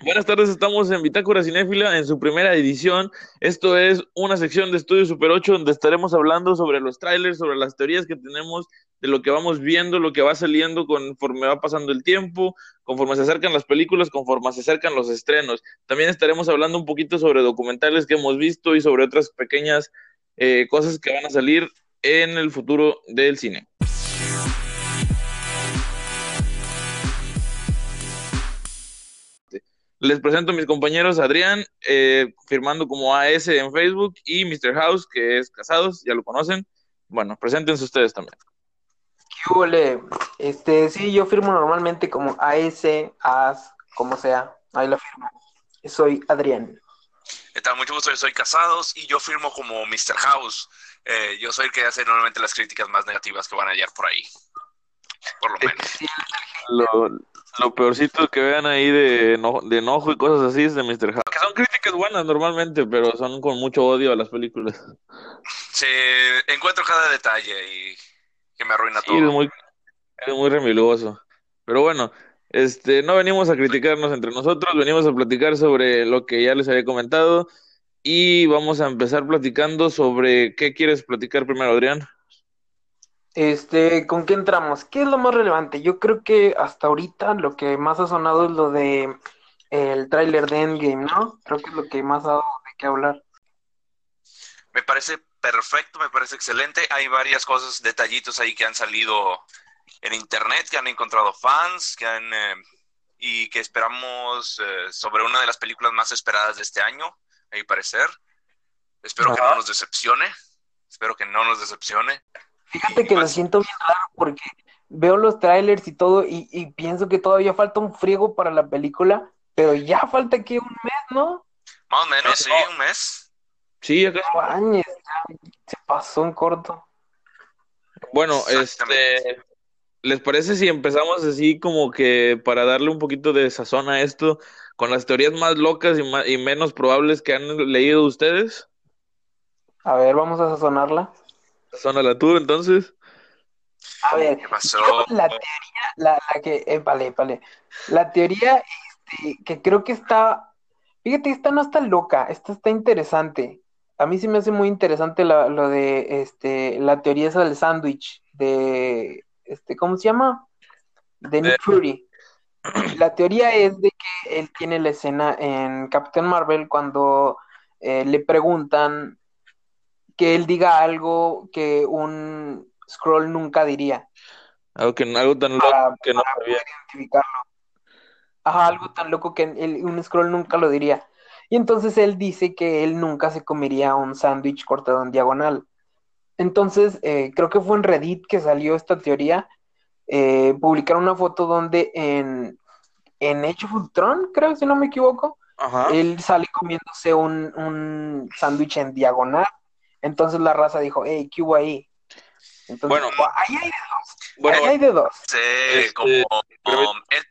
Buenas tardes, estamos en Bitácora Cinéfila en su primera edición. Esto es una sección de Estudio Super 8 donde estaremos hablando sobre los trailers, sobre las teorías que tenemos, de lo que vamos viendo, lo que va saliendo conforme va pasando el tiempo, conforme se acercan las películas, conforme se acercan los estrenos. También estaremos hablando un poquito sobre documentales que hemos visto y sobre otras pequeñas eh, cosas que van a salir en el futuro del cine. Les presento a mis compañeros Adrián, eh, firmando como AS en Facebook, y Mr. House, que es Casados, ya lo conocen. Bueno, preséntense ustedes también. ¿Qué Este, sí, yo firmo normalmente como AS, AS, como sea, ahí lo firmo. Soy Adrián. ¿Qué tal? Mucho gusto, yo soy Casados y yo firmo como Mr. House. Eh, yo soy el que hace normalmente las críticas más negativas que van a hallar por ahí. Por lo menos. Lo, lo peorcito que vean ahí de, de enojo y cosas así es de Mr. House. Que son críticas buenas normalmente, pero son con mucho odio a las películas. Sí, encuentro cada detalle y que me arruina todo. Es muy, es muy remiluoso. Pero bueno, este, no venimos a criticarnos entre nosotros, venimos a platicar sobre lo que ya les había comentado y vamos a empezar platicando sobre qué quieres platicar primero, Adrián. Este, ¿con qué entramos? ¿Qué es lo más relevante? Yo creo que hasta ahorita lo que más ha sonado es lo de el tráiler de Endgame, ¿no? Creo que es lo que más ha dado de qué hablar. Me parece perfecto, me parece excelente. Hay varias cosas, detallitos ahí que han salido en internet, que han encontrado fans, que han eh, y que esperamos eh, sobre una de las películas más esperadas de este año, a mi parecer. Espero que no nos decepcione. Espero que no nos decepcione. Fíjate que lo siento bien raro porque veo los trailers y todo y, pienso que todavía falta un friego para la película, pero ya falta aquí un mes, ¿no? Más o menos, sí, un mes. Sí, acá. se pasó en corto. Bueno, este, ¿les parece si empezamos así como que para darle un poquito de sazón a esto, con las teorías más locas y, y menos probables que han leído ustedes? A ver, vamos a sazonarla. Sazónala tú, entonces. A ver, ¿qué pasó? la teoría, la, la que, eh, vale, vale. La teoría este, que creo que está, fíjate, esta no está loca, esta está interesante. A mí sí me hace muy interesante la, lo de, este, la teoría esa del sándwich, de, este, ¿cómo se llama? De Nick Fury. La teoría es de que él tiene la escena en Captain Marvel cuando eh, le preguntan que él diga algo que un scroll nunca diría. Algo, que, algo tan loco que no sabía. Identificarlo. Ajá, algo tan loco que un scroll nunca lo diría. Y entonces él dice que él nunca se comería un sándwich cortado en diagonal. Entonces, eh, creo que fue en Reddit que salió esta teoría. Eh, publicaron una foto donde en, en Age of creo, si no me equivoco, él sale comiéndose un, un sándwich en diagonal entonces la raza dijo, hey, ¿qué hubo ahí? Entonces, bueno, ahí hay de dos. Bueno, ahí hay de dos. Sí, este, como,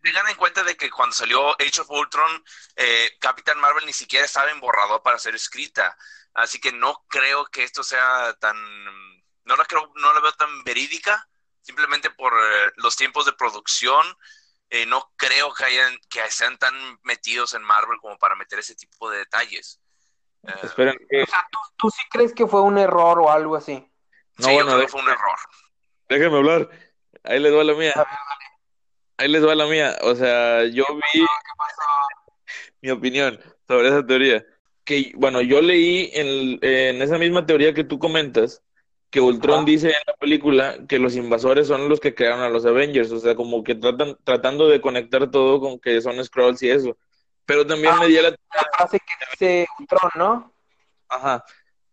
tengan en cuenta de que cuando salió Age of Ultron, eh, Capitán Marvel ni siquiera estaba en borrador para ser escrita. Así que no creo que esto sea tan, no la creo, no la veo tan verídica, simplemente por eh, los tiempos de producción. Eh, no creo que hayan, que sean tan metidos en Marvel como para meter ese tipo de detalles. Esperen. O sea, ¿tú, sí crees que fue un error o algo así? No, sí, bueno, yo fue un error. Déjenme hablar. Ahí les va la mía. Ahí les va la mía. O sea, yo vi mi opinión sobre esa teoría. Que, bueno, yo leí en, en esa misma teoría que tú comentas, que Ultron dice en la película que los invasores son los que crearon a los Avengers, o sea, como que tratan, tratando de conectar todo con que son Scrolls y eso. Pero también me di la... frase que dice Ultron, ¿no? Ajá.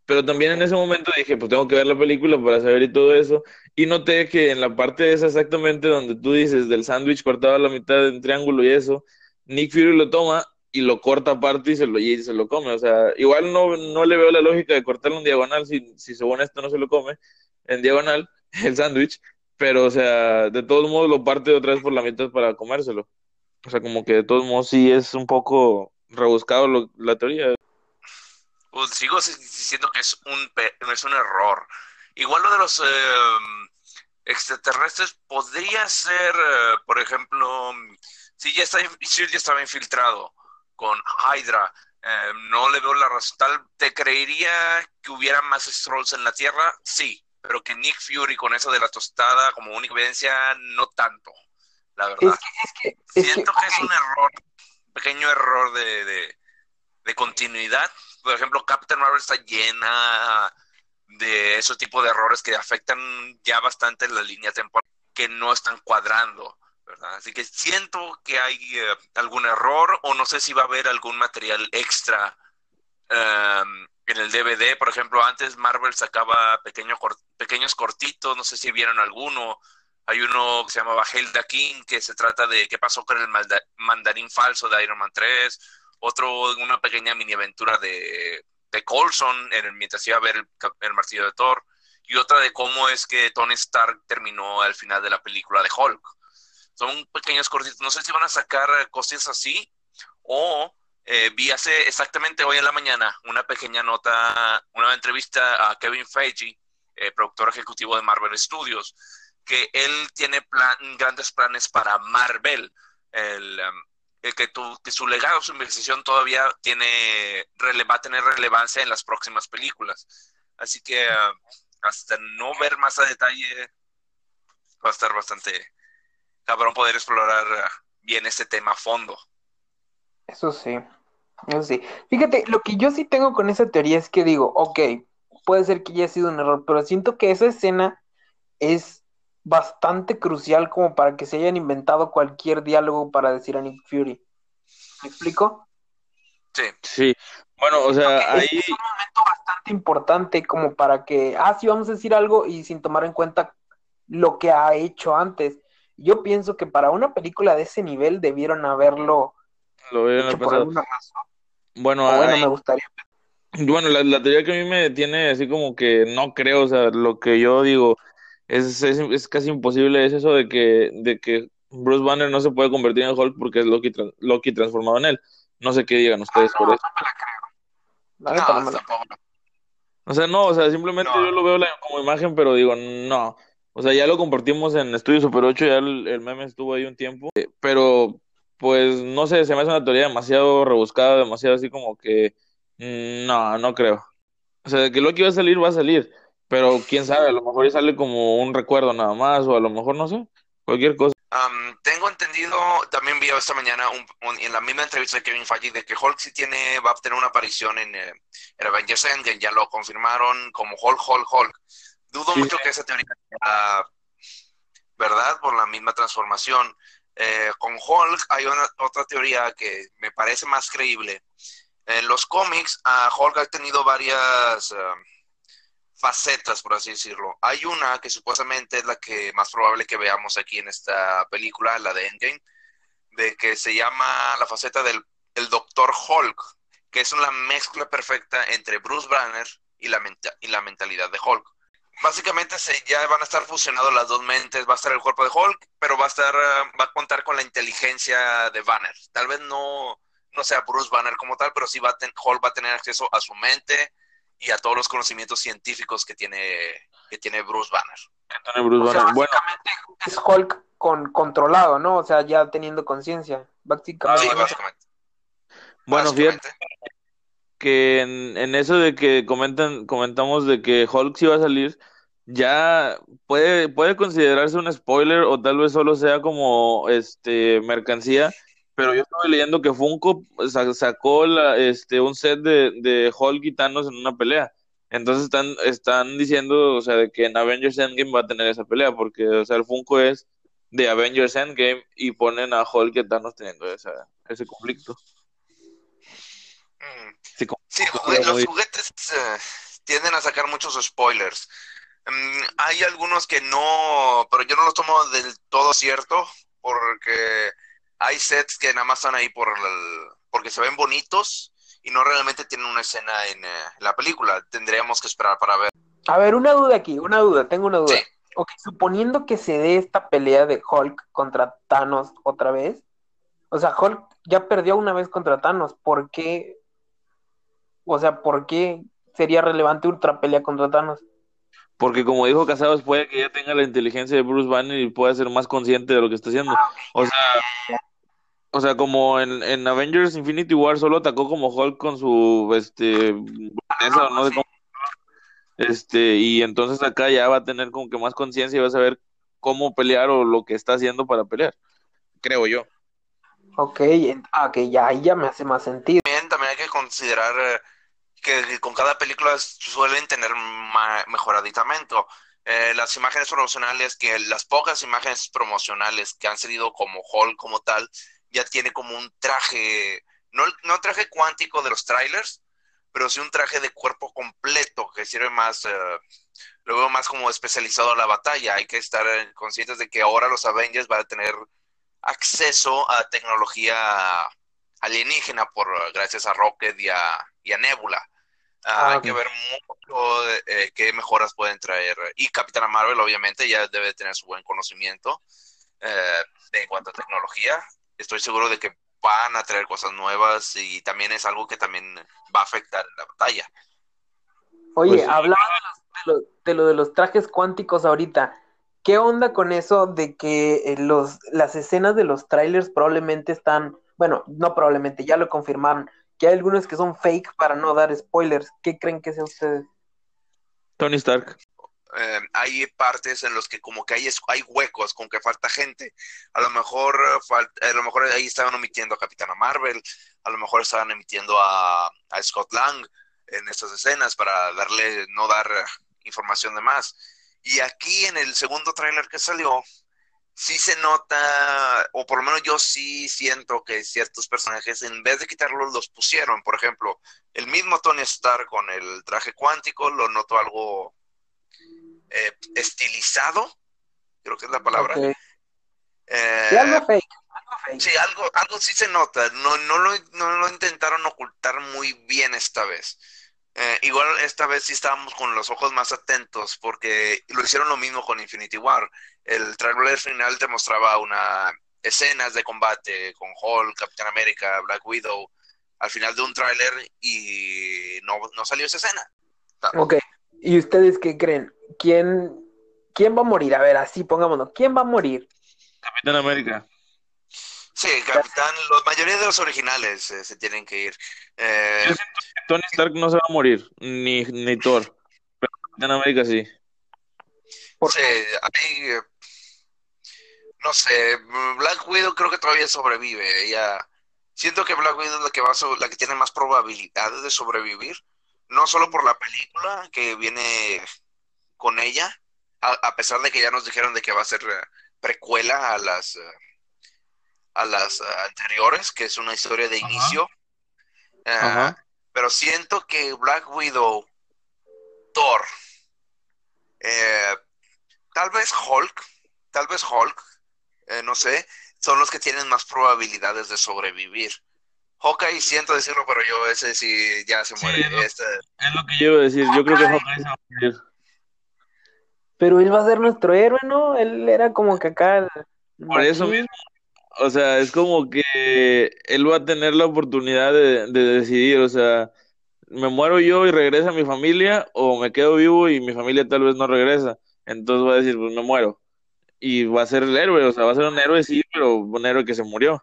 Pero también en ese momento dije, pues tengo que ver la película para saber y todo eso. Y noté que en la parte esa exactamente donde tú dices del sándwich cortado a la mitad en triángulo y eso, Nick Fury lo toma y lo corta aparte y se lo, y se lo come. O sea, igual no, no le veo la lógica de cortarlo en diagonal si, si según esto no se lo come en diagonal, el sándwich. Pero, o sea, de todos modos lo parte otra vez por la mitad para comérselo. O sea, como que de todos modos sí es un poco rebuscado la teoría. Pues sigo diciendo que es un, es un error. Igual lo de los em, extraterrestres podría ser, eh, por ejemplo, si ya, está, si ya estaba infiltrado, con Hydra. Eh, no le veo la razón. Tal, ¿Te creería que hubiera más Strolls en la Tierra? Sí, pero que Nick Fury con eso de la tostada como única evidencia, no tanto, la verdad. Siento que, es un error, un pequeño error de, de, continuidad. Por ejemplo, Captain Marvel está llena de ese tipo de errores que afectan ya bastante la línea temporal, que no están cuadrando. Así que siento que hay eh, algún error o no sé si va a haber algún material extra em, en el DVD. Por ejemplo, antes Marvel sacaba pequeños cortitos, no sé si vieron alguno. Hay uno que se llamaba Helda King, que se trata de qué pasó con el mandarín falso de Iron Man 3. Otro, una pequeña mini aventura de, de Coulson en mientras iba a ver el, el martillo de Thor. Y otra de cómo es que Tony Stark terminó al final de la película de Hulk son pequeños cortitos. No sé si van a sacar cosas así o eh, vi hace exactamente hoy en la mañana una pequeña nota, una entrevista a Kevin Feige, eh, productor ejecutivo de Marvel Studios, que él tiene plan, grandes planes para Marvel. El, um, que, que, su legado, su investigación todavía tiene, va a tener relevancia en las próximas películas. Así que uh, hasta no ver más a detalle va a estar bastante cabrón poder explorar eh, bien este tema a fondo. Eso sí, eso sí. Fíjate, lo que yo sí tengo con esa teoría es que digo, ok, puede ser que haya sido un error, pero siento que esa escena es bastante crucial como para que se hayan inventado cualquier diálogo para decir a Nick Fury. ¿Me explico? Sí. Sí. Bueno, o sea, ahí... Es un momento bastante importante como para que, ah, sí, vamos a decir algo y sin tomar en cuenta lo que ha hecho antes. Yo pienso que para una película de ese nivel debieron haberlo Lo hecho por alguna razón. Bueno, bueno, me gustaría. Bueno, la, teoría que a mí me tiene así como que no creo, o sea, lo que yo digo es, es, casi imposible, es eso de que, de que Bruce Banner no se puede convertir en Hulk porque es Loki, Loki transformado en él. No sé qué digan ustedes ah, por eso. No me la creo. no, O sea, no, o sea, simplemente yo lo veo como imagen, pero digo, no. O sea, ya lo compartimos en Estudio Super 8, ya el, meme estuvo ahí un tiempo, eh, pero pues no sé, se me hace una teoría demasiado rebuscada, demasiado así como que mm, no, no creo. O sea, de que Loki va a salir, va a salir, pero quién sabe, a lo mejor ya sale como un recuerdo nada más, o a lo mejor no sé, cualquier cosa. tengo entendido, también vi esta mañana en la misma entrevista de Kevin Feige de que Hulk sí tiene, va a tener una aparición en, eh, Avengers Endgame, ya lo confirmaron como Hulk, Hulk, Hulk. Dudo mucho que esa teoría sea verdad por la misma transformación. Eh, con Hulk hay una, otra teoría que me parece más creíble. En los cómics, Hulk ha tenido varias eh, facetas, por así decirlo. Hay una que supuestamente es la que más probable que veamos aquí en esta película, la de Endgame, de que se llama la faceta del el Doctor Hulk, que es una mezcla perfecta entre Bruce Banner y la, y la mentalidad de Hulk básicamente se, ya van a estar fusionados las dos mentes, va a estar el cuerpo de Hulk, pero va a estar, eh, va a contar con la inteligencia de Banner. Tal vez no, no sea Bruce Banner como tal, pero sí va a Hulk va a tener acceso a su mente y a todos los conocimientos científicos que tiene, que tiene Bruce Banner. Bruce Banner. bueno. es Hulk con, controlado, ¿no? O sea, ya teniendo conciencia. Básicamente. Sí, básicamente. Bueno, fíjate que en, en, eso de que comentan, comentamos de que Hulk sí va a salir, ya puede, puede considerarse un spoiler o tal vez solo sea como este mercancía, pero yo estuve leyendo que Funko sacó la, este, un set de, de Hulk y Thanos en una pelea. Entonces están, están diciendo, o sea, de que en Avengers Endgame va a tener esa pelea, porque, o sea, el Funko es de Avengers Endgame y ponen a Hulk y Thanos teniendo esa, ese conflicto. Mm. Sí, los juguetes eh, tienden a sacar muchos spoilers. Mm, hay algunos que no, pero yo no los tomo del todo cierto, porque hay sets que nada más están ahí por porque se ven bonitos y no realmente tienen una escena en, eh, la película. Tendríamos que esperar para ver. A ver, una duda aquí, una duda, tengo una duda. suponiendo que se dé esta pelea de Hulk contra Thanos otra vez, o sea, Hulk ya perdió una vez contra Thanos, ¿por qué o sea, ¿por qué sería relevante ultra pelea contra Thanos? Porque como dijo Casados, puede que ya tenga la inteligencia de Bruce Banner y pueda ser más consciente de lo que está haciendo. Ah, o sea, O sea, como en, en Avengers Infinity War solo atacó como Hulk con su, este, no sé cómo. Este, y entonces acá ya va a tener como que más conciencia y va a saber cómo pelear o lo que está haciendo para pelear. Creo yo. Ok, ah, que ya ahí ya me hace más sentido. También, también hay que considerar eh, que con cada película suelen tener mejor aditamento. Eh, las imágenes promocionales, que las pocas imágenes promocionales que han salido como Hall como tal, ya tiene como un traje, no, no traje cuántico de los trailers, pero sí un traje de cuerpo completo que sirve más, eh, lo veo más como especializado a la batalla. Hay que estar conscientes de que ahora los Avengers van a tener acceso a tecnología alienígena por gracias a Rocket y a Nebula. Ah, hay que ver mucho eh, qué mejoras pueden traer. Y Capitana Marvel, obviamente, ya debe tener su buen conocimiento eh, en cuanto a tecnología. Estoy seguro de que van a traer cosas nuevas y también es algo que también va a afectar la batalla. Oye, pues hablaba de lo, de los trajes cuánticos ahorita. ¿Qué onda con eso de que eh, los, las escenas de los trailers probablemente están, bueno, no probablemente, ya lo confirmaron, que hay algunos que son fake para no dar spoilers. ¿Qué creen que sea ustedes? Tony Stark. Eh, hay partes en los que como que hay, hay huecos, con que falta gente. A lo mejor a lo mejor ahí estaban omitiendo a Capitana Marvel, a lo mejor estaban emitiendo a, a Scott Lang en estas escenas para darle, no dar información de más. Y aquí en el segundo tráiler que salió, sí se nota, o por lo menos yo sí siento que ciertos personajes, en vez de quitarlos, los pusieron. Por ejemplo, el mismo Tony Stark con el traje cuántico, lo noto algo eh, estilizado, creo que es la palabra. Eh, algo fake. Sí, algo, algo sí se nota. No, no, lo, no lo intentaron ocultar muy bien esta vez. Eh, igual esta vez sí estábamos con los ojos más atentos porque lo hicieron lo mismo con Infinity War. El trailer final te mostraba una escenas de combate con Hulk, Capitán América, Black Widow al final de un tráiler y no, no, salió esa escena. Ok, ¿y ustedes qué creen? ¿Quién, ¿Quién va a morir? A ver, así pongámonos, ¿quién va a morir? Capitán América. Sí, Capitán, la mayoría de los originales eh, se tienen que ir. Eh, Tony Stark no se va a morir, ni, ni Thor. Pero Capitán América sí. Sí, ahí, eh, no sé, Black Widow creo que todavía sobrevive. Ella, siento que Black Widow es la que, va la que tiene más probabilidades de sobrevivir. No solo por la película que viene con ella, a, pesar de que ya nos dijeron de que va a ser precuela a las a las anteriores, que es una historia de inicio. Ah, pero siento que Black Widow, Thor, eh, tal vez Hulk, tal vez Hulk, eh, no sé, son los que tienen más probabilidades de sobrevivir. Hawkeye, siento decirlo, pero yo ese sí ya se muere. Este es, lo, que yo iba a decir, yo creo que Hawkeye se va a morir. Pero él va a ser nuestro héroe, ¿no? Él era como que acá... Por eso mismo, o sea, es como que él va a tener la oportunidad de, decidir, o sea, me muero yo y regresa mi familia, o me quedo vivo y mi familia tal vez no regresa. Entonces va a decir, pues me muero. Y va a ser el héroe, o sea, va a ser un héroe sí, pero un héroe que se murió.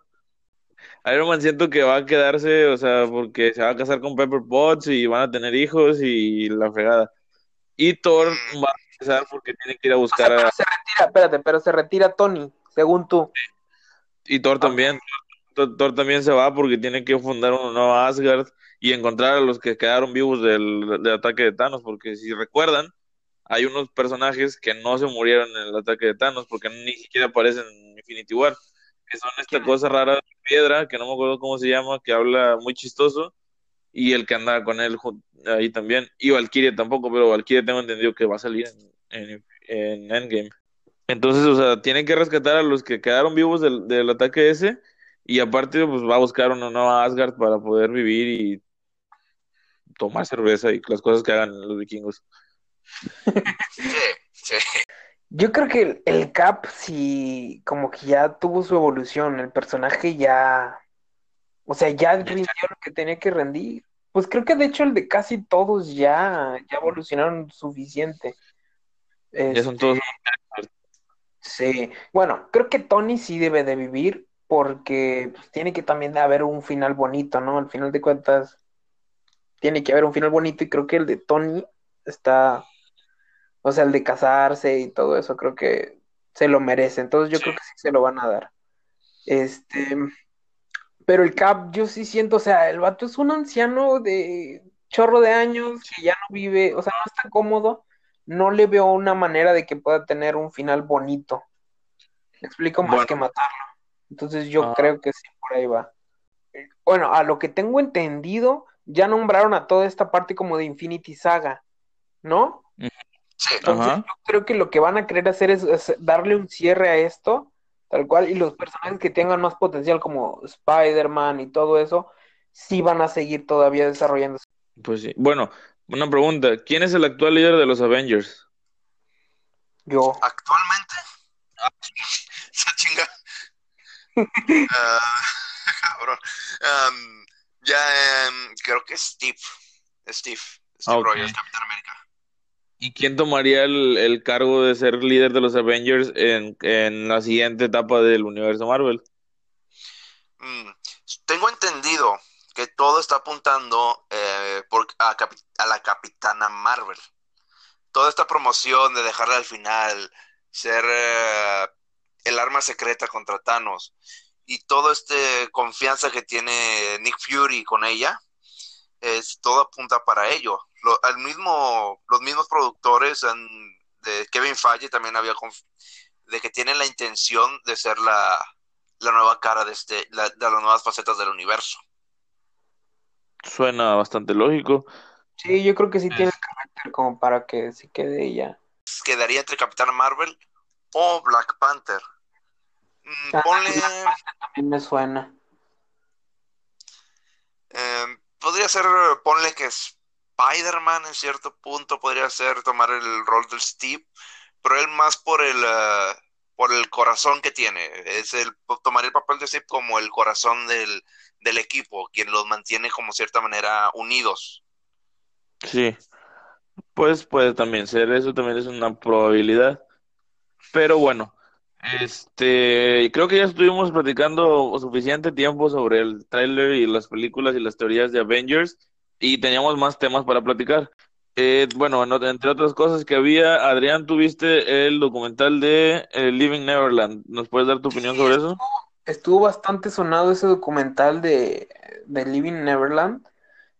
Iron Man siento que va a quedarse, o sea, porque se va a casar con Pepper Potts y van a tener hijos y la fregada. Y Thor va a empezar porque tiene que ir a buscar a... se retira, espérate, pero se retira Tony, según tú. Y Thor también. Thor, también se va porque tiene que fundar un nuevo Asgard y encontrar a los que quedaron vivos del, ataque de Thanos. Porque si recuerdan, hay unos personajes que no se murieron en el ataque de Thanos porque ni siquiera aparecen en Infinity War. Que son esta cosa rara de piedra, que no me acuerdo cómo se llama, que habla muy chistoso. Y el que anda con él ahí también. Y Valkyrie tampoco, pero Valkyrie tengo entendido que va a salir en, en Endgame. Entonces, o sea, tienen que rescatar a los que quedaron vivos del, del ataque ese y aparte, pues va a buscar una nueva Asgard para poder vivir y tomar cerveza y las cosas que hagan los vikingos. Yo creo que el, Cap, si como que ya tuvo su evolución, el personaje ya, o sea, ya rindió lo que tenía que rendir. Pues creo que de hecho el de casi todos ya, ya evolucionaron suficiente. Ya son todos Sí, bueno, creo que Tony sí debe de vivir, porque pues, tiene que también haber un final bonito, ¿no? Al final de cuentas, tiene que haber un final bonito y creo que el de Tony está, o sea, el de casarse y todo eso, creo que se lo merece. Entonces yo creo que sí se lo van a dar. Este, pero el Cap, yo sí siento, o sea, el vato es un anciano de chorro de años que ya no vive, o sea, no está cómodo. No le veo una manera de que pueda tener un final bonito. Me explico más que matarlo. Entonces yo ah. creo que sí, por ahí va. Bueno, a lo que tengo entendido, ya nombraron a toda esta parte como de Infinity Saga, ¿no? Sí. Entonces yo creo que lo que van a querer hacer es, darle un cierre a esto, tal cual, y los personajes que tengan más potencial como Spider-Man y todo eso, sí van a seguir todavía desarrollándose. Pues sí. Bueno, una pregunta, ¿quién es el actual líder de los Avengers? Yo. ¿Actualmente? Ah, esa chinga. Ah, cabrón. ya em, creo que Steve. Steve. Steve Rogers, Capitán América. ¿Y quién tomaría el, cargo de ser líder de los Avengers en, la siguiente etapa del universo Marvel? Mm, tengo entendido que todo está apuntando eh, a, la Capitana Marvel. Toda esta promoción de dejarla al final, ser eh, el arma secreta contra Thanos y toda esta confianza que tiene Nick Fury con ella, es todo apunta para ello. al mismo, los mismos productores de Kevin Feige también había de que tienen la intención de ser la, nueva cara de este, de las nuevas facetas del universo. Suena bastante lógico. Sí, yo creo que sí tiene carácter como para que se quede ella. Quedaría entre Capitán Marvel o Black Panther. Mm, ah, ponle. También me suena. Em, podría ser, ponle que Spider-Man en cierto punto podría ser tomar el rol del Steve, pero él más por el eh, por el corazón que tiene. Es el tomar el papel de Steve como el corazón del, del equipo, quien los mantiene como cierta manera unidos. Sí, pues puede también ser, eso también es una probabilidad. Pero bueno, este, creo que ya estuvimos platicando suficiente tiempo sobre el tráiler y las películas y las teorías de Avengers y teníamos más temas para platicar. Eh, bueno, entre otras cosas que había, Adrián, tuviste el documental de eh, Living Neverland. ¿Nos puedes dar tu opinión sobre eso? Estuvo bastante sonado ese documental de, de Living Neverland.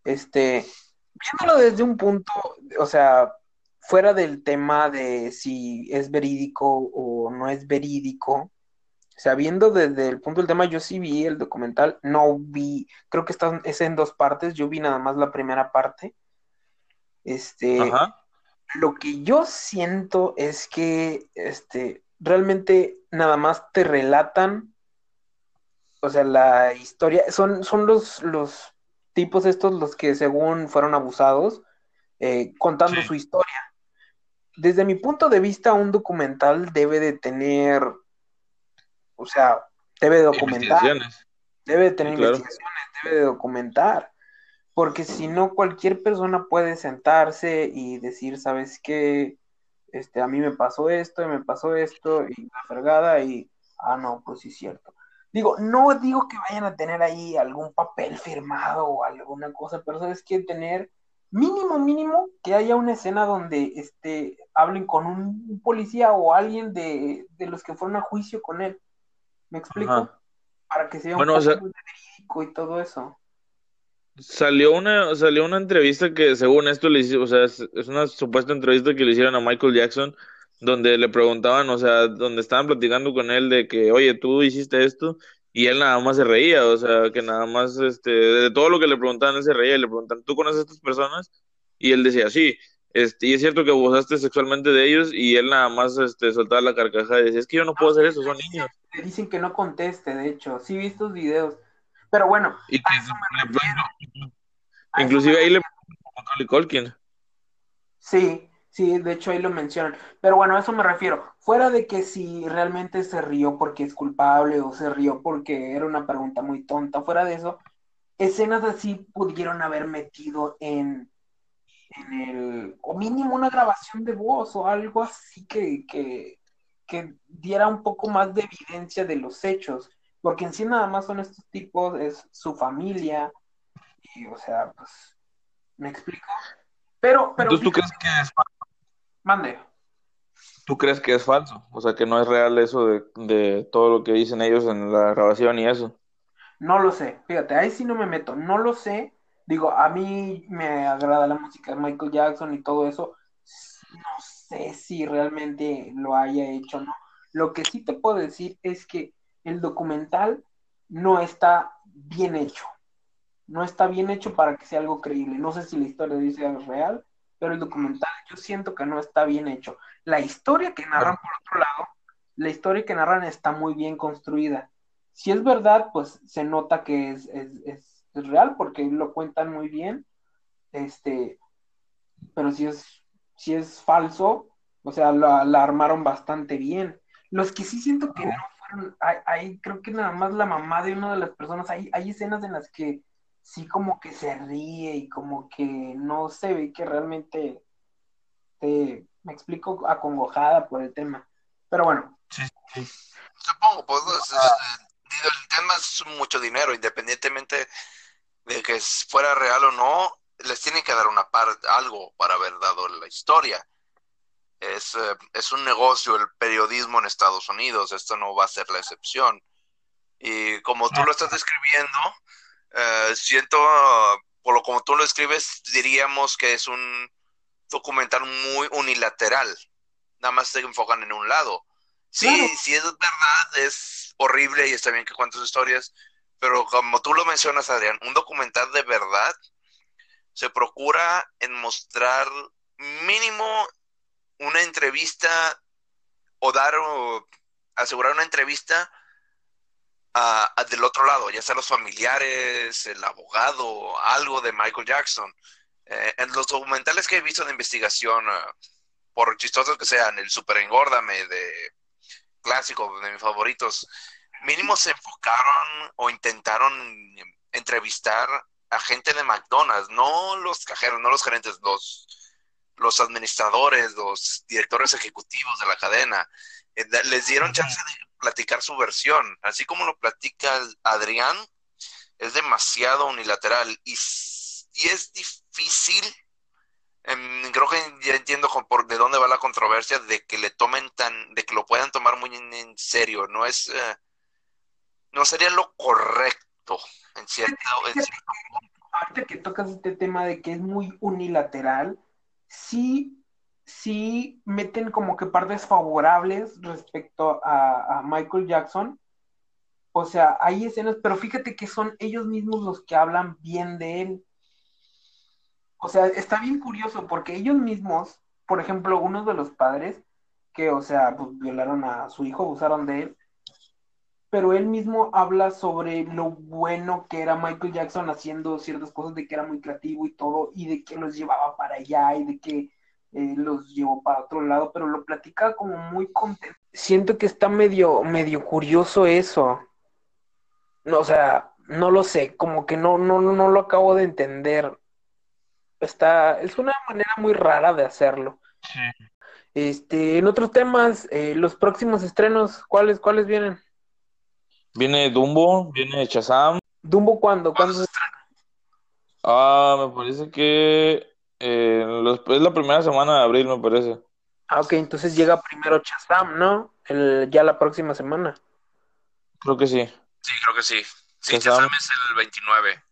Este, viéndolo desde un punto, o sea, fuera del tema de si es verídico o no es verídico, o sea, viendo desde el punto del tema, yo sí vi el documental, no vi, creo que está, es en dos partes, yo vi nada más la primera parte. Este, lo que yo siento es que, este, realmente nada más te relatan, o sea, la historia, son, son los, los tipos estos los que según fueron abusados, eh, contando su historia. Desde mi punto de vista, un documental debe de tener, o sea, debe de documentar, debe de tener investigaciones, debe de documentar, porque si no, cualquier persona puede sentarse y decir, ¿sabes qué? Este, a mí me pasó esto y me pasó esto y la fregada y, ah, no, pues sí es cierto. Digo, no digo que vayan a tener ahí algún papel firmado o alguna cosa, pero sabes que tener mínimo, mínimo, que haya una escena donde este, hablen con un, policía o alguien de, los que fueron a juicio con él. ¿Me explico? Para que sea un bueno, y todo eso. Salió una, salió una entrevista que según esto le o sea, es, una supuesta entrevista que le hicieron a Michael Jackson, donde le preguntaban, o sea, donde estaban platicando con él de que, oye, tú hiciste esto, y él nada más se reía, o sea, que nada más, este, de todo lo que le preguntaban, él se reía, y le preguntan, ¿tú conoces a estas personas? Y él decía, sí, este, y es cierto que abusaste sexualmente de ellos, y él nada más, este, soltaba la carcajada y decía, es que yo no puedo hacer eso, son niños. Dicen que no conteste, de hecho, sí vi estos videos, pero bueno, y a eso me Inclusive ahí le a Colkin. Sí, Sí, de hecho ahí lo mencionan. Pero bueno, a eso me refiero. Fuera de que si realmente se rió porque es culpable o se rió porque era una pregunta muy tonta, fuera de eso, escenas así pudieron haber metido en, en el, o mínimo una grabación de voz o algo así que, que, que diera un poco más de evidencia de los hechos. Porque en sí nada más son estos tipos, es su familia, y o sea, pues, ¿me explico? Pero, pero... ¿tú crees que es falso? Mande. ¿Tú crees que es falso? O sea, que no es real eso de, de todo lo que dicen ellos en la grabación y eso. No lo sé, fíjate, ahí sí no me meto, no lo sé. Digo, a mí me agrada la música de Michael Jackson y todo eso. No sé si realmente lo haya hecho o no. Lo que sí te puedo decir es que el documental no está bien hecho. No está bien hecho para que sea algo creíble. No sé si la historia dice algo real, pero el documental yo siento que no está bien hecho. La historia que narran por otro lado, la historia que narran está muy bien construida si es verdad, pues se nota que es, es, es, real porque lo cuentan muy bien. Este, pero si es, si es falso, o sea, la, armaron bastante bien. Los que sí siento que no ahí creo que nada más la mamá de una de las personas, hay, hay escenas en las que sí como que se ríe y como que no se ve que realmente me explico acongojada por el tema. Pero bueno. Supongo, pues, el tema es mucho dinero, independientemente de que fuera real o no, les tienen que dar una parte, algo para haber dado la historia. Es, eh, es un negocio el periodismo en Estados Unidos, esto no va a ser la excepción. Y como tú lo estás describiendo, eh, siento, por lo como tú lo escribes, diríamos que es un documental muy unilateral. Nada más se enfocan en un lado. Sí, sí es verdad, es horrible y está bien que cuentes historias, pero como tú lo mencionas, Adrián, un documental de verdad se procura en mostrar mínimo una entrevista o dar o asegurar una entrevista a, del otro lado, ya sea los familiares, el abogado, algo de Michael Jackson. Eh, en los documentales que he visto de investigación, ah, por chistosos que sean, el Super Engórdame de clásico, de mis favoritos, mínimo se enfocaron o intentaron entrevistar a gente de McDonald's, no los cajeros, no los gerentes, los, los administradores, los directores ejecutivos de la cadena. Eh, les dieron chance de platicar su versión, así como lo platica Adrián, es demasiado unilateral y, y es difícil Em, creo que ya entiendo por de dónde va la controversia de que le tomen tan, de que lo puedan tomar muy en, serio. No es, eh, no sería lo correcto en cierto, en Ahorita que tocas este tema de que es muy unilateral, sí, sí meten como que partes favorables respecto a, Michael Jackson. O sea, hay escenas, pero fíjate que son ellos mismos los que hablan bien de él o sea, está bien curioso porque ellos mismos, por ejemplo, uno de los padres que, o sea, pues, violaron a su hijo, abusaron de él, pero él mismo habla sobre lo bueno que era Michael Jackson haciendo ciertas cosas, de que era muy creativo y todo, y de que los llevaba para allá y de que eh, los llevó para otro lado, pero lo platica como muy contento. Siento que está medio, medio curioso eso. No, o sea, no lo sé, como que no, no, no lo acabo de entender está, es una manera muy rara de hacerlo. Sí. Este, en otros temas, eh, los próximos estrenos, ¿cuáles, cuáles vienen? Viene Dumbo, viene Chazam. ¿Dumbo cuándo? ¿Cuándo se estrena? Ah, me parece que eh, es la primera semana de abril, me parece. Ah, ok, entonces llega primero Chazam, ¿no? El, ya la próxima semana. Creo que sí. Sí, creo que sí. Sí, Chazam es el 29.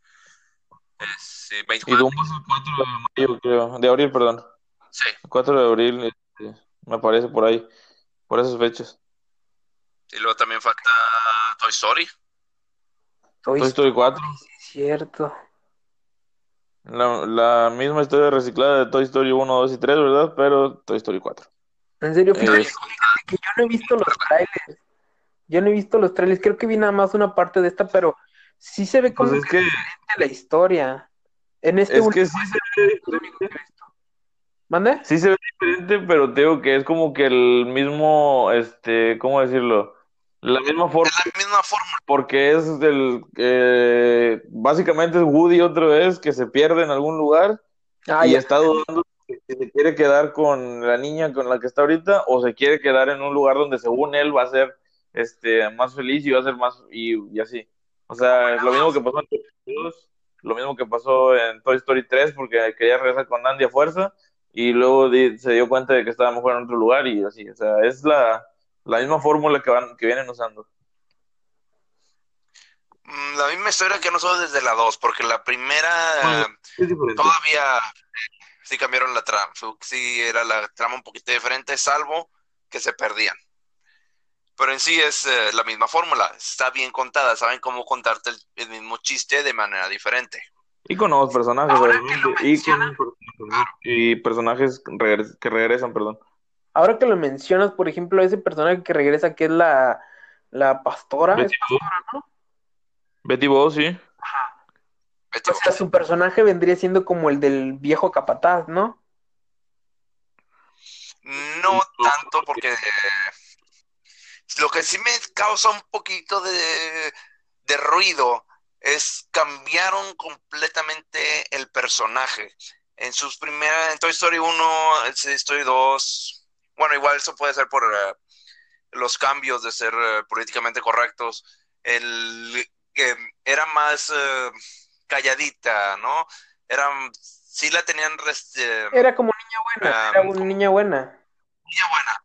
Es, eh, Y Dumbo es el 4 de mayo, creo. De abril, perdón. Sí. El 4 de abril, este, me parece por ahí. Por esas fechas. Y luego también falta Toy Story. Toy, Story 4. Sí, cierto. La, la, misma historia reciclada de Toy Story 1, 2 y 3, ¿verdad? Pero Toy Story 4. En serio, fíjate, que yo no he visto los trailers. Yo no he visto los trailers. Creo que vi nada más una parte de esta, pero sí se ve como pues es que, la historia. En este es que sí se ve diferente. ¿Mande? Sí se ve diferente, pero te digo que es como que el mismo, este, ¿cómo decirlo? La misma forma. la misma forma. Porque es del, eh, básicamente es Woody otra vez que se pierde en algún lugar ah, y está dudando si se quiere quedar con la niña con la que está ahorita o se quiere quedar en un lugar donde según él va a ser este, más feliz y va a ser más, y, así. O sea, lo mismo que pasó en Toy Story 2, lo mismo que pasó en Toy Story 3, porque quería regresar con Andy a fuerza, y luego se dio cuenta de que estaba mejor en otro lugar, y así. O sea, es la, la misma fórmula que, van, que vienen usando. Mm, la misma historia que nosotros desde la 2, porque la primera todavía sí cambiaron la trama, sí era la trama un poquito diferente, salvo que se perdían. Pero en sí es eh, la misma fórmula, está bien contada, saben cómo contarte el, mismo chiste de manera diferente. Y con nuevos personajes, y, personajes que regresan, perdón. Ahora que lo mencionas, por ejemplo, ese personaje que regresa, que es la, la pastora, Betty ¿no? Betty Bow, sí. o sea, su personaje vendría siendo como el del viejo capataz, ¿no? No tanto porque lo que sí me causa un poquito de, de ruido es cambiaron completamente el personaje. En sus primeras, en Toy Story 1, en Toy Story 2, bueno, igual eso puede ser por eh, los cambios de ser eh, políticamente correctos. El que era más uh, calladita, ¿no? Era, sí la tenían... era como niña buena, era una niña buena. Niña buena.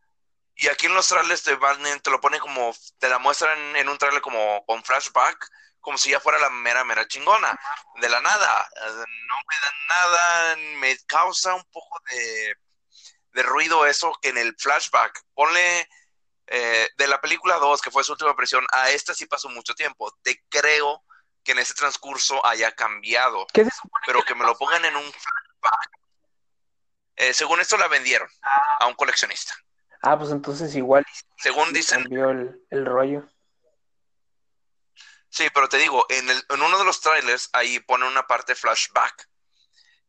Y aquí en los trailers te, van, te lo ponen como, te la muestran en un trailer como con flashback, como si ya fuera la mera, mera chingona. De la nada. No me dan nada, me causa un poco de, de ruido eso que en el flashback. Ponle eh, de la película 2, que fue su última presión, a esta sí pasó mucho tiempo. Te creo que en ese transcurso haya cambiado. pero que me lo pongan en un flashback. Eh, según esto la vendieron a un coleccionista. Ah, pues entonces igual. Según dicen. Cambió el, el, rollo. Sí, pero te digo, en, el, en uno de los trailers ahí pone una parte flashback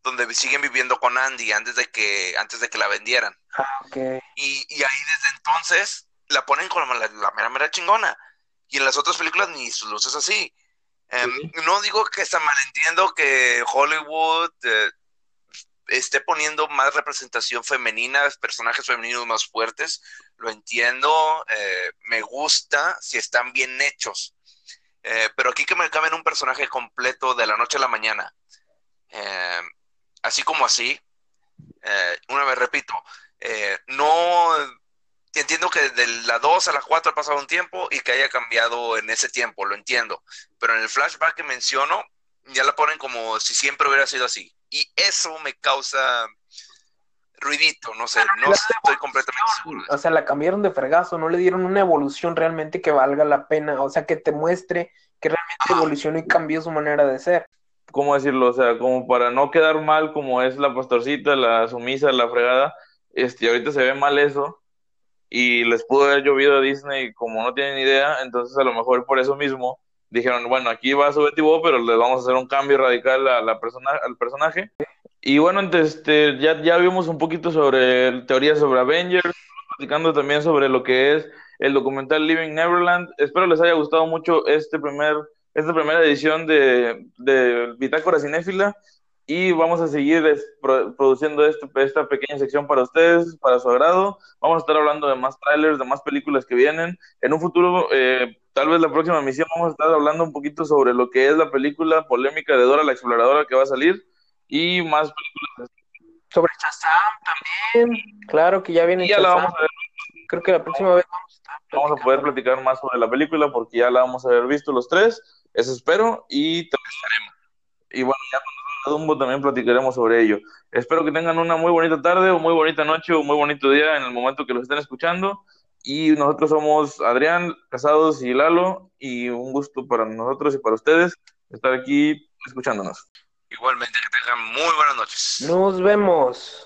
donde siguen viviendo con Andy antes de que antes de que la vendieran. Ah. Y, y ahí desde entonces la ponen con la, la, mera, mera chingona. Y en las otras películas ni sus luces así. Em, no digo que está malentiendo que Hollywood eh, esté poniendo más representación femenina, personajes femeninos más fuertes. Lo entiendo, eh, me gusta si están bien hechos. Eh, pero aquí que me cambien un personaje completo de la noche a la mañana. Em, así como así. una vez repito, no entiendo que de la 2 a la 4 ha pasado un tiempo y que haya cambiado en ese tiempo, lo entiendo. Pero en el flashback que menciono, ya la ponen como si siempre hubiera sido así. Y eso me causa ruidito, no sé, no estoy completamente seguro. O sea, la cambiaron de fregazo, no le dieron una evolución realmente que valga la pena, o sea, que te muestre que realmente evolucionó y cambió su manera de ser. ¿Cómo decirlo? O sea, como para no quedar mal como es la pastorcita, la sumisa, la fregada, este, ahorita se ve mal eso, y les pudo haber llovido a Disney como no tienen idea, entonces a lo mejor por eso mismo dijeron, bueno, aquí va su Betty pero les vamos a hacer un cambio radical a la persona, al personaje. Y bueno, este, ya, ya vimos un poquito sobre teorías sobre Avengers, platicando también sobre lo que es el documental Living Neverland. Espero les haya gustado mucho este primer, esta primera edición de, de Bitácora Cinéfila y vamos a seguir produciendo este, esta pequeña sección para ustedes, para su agrado. Vamos a estar hablando de más trailers, de más películas que vienen. En un futuro, eh, tal vez la próxima emisión, vamos a estar hablando un poquito sobre lo que es la película polémica de Dora la Exploradora que va a salir y más películas. Sobre Shazam también, claro que ya viene. ya la vamos a ver. Creo que la próxima vez vamos a, vamos a poder platicar más sobre la película porque ya la vamos a haber visto los tres, eso espero, y te Y bueno, ya cuando Dumbo también platicaremos sobre ello. Espero que tengan una muy bonita tarde o muy bonita noche o muy bonito día en el momento que los estén escuchando. Y nosotros somos Adrián, Casados y Lalo. Y un gusto para nosotros y para ustedes estar aquí escuchándonos. Igualmente, que tengan muy buenas noches. Nos vemos.